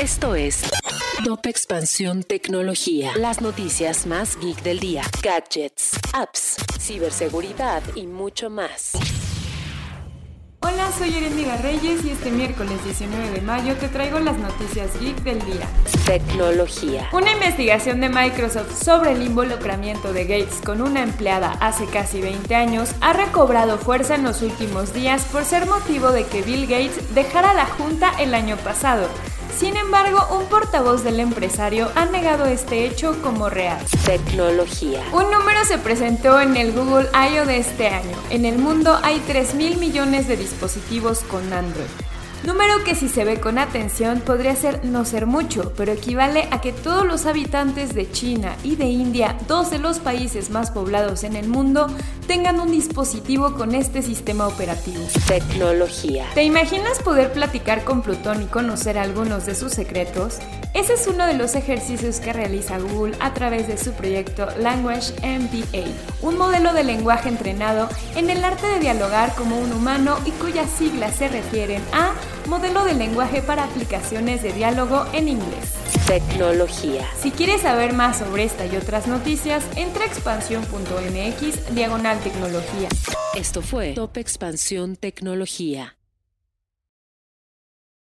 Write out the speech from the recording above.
Esto es Top Expansión Tecnología. Las noticias más geek del día. Gadgets, apps, ciberseguridad y mucho más. Hola, soy Erendira Reyes y este miércoles 19 de mayo te traigo las noticias geek del día. Tecnología. Una investigación de Microsoft sobre el involucramiento de Gates con una empleada hace casi 20 años ha recobrado fuerza en los últimos días por ser motivo de que Bill Gates dejara la junta el año pasado. Sin embargo, un portavoz del empresario ha negado este hecho como real. Tecnología. Un número se presentó en el Google I.O. de este año. En el mundo hay 3 mil millones de dispositivos con Android. Número que si se ve con atención podría ser no ser mucho, pero equivale a que todos los habitantes de China y de India, dos de los países más poblados en el mundo, tengan un dispositivo con este sistema operativo. Tecnología. ¿Te imaginas poder platicar con Plutón y conocer algunos de sus secretos? Ese es uno de los ejercicios que realiza Google a través de su proyecto Language MBA, un modelo de lenguaje entrenado en el arte de dialogar como un humano y cuyas siglas se refieren a modelo de lenguaje para aplicaciones de diálogo en inglés. Tecnología. Si quieres saber más sobre esta y otras noticias, entra a expansión.mx diagonal tecnología. Esto fue Top Expansión Tecnología.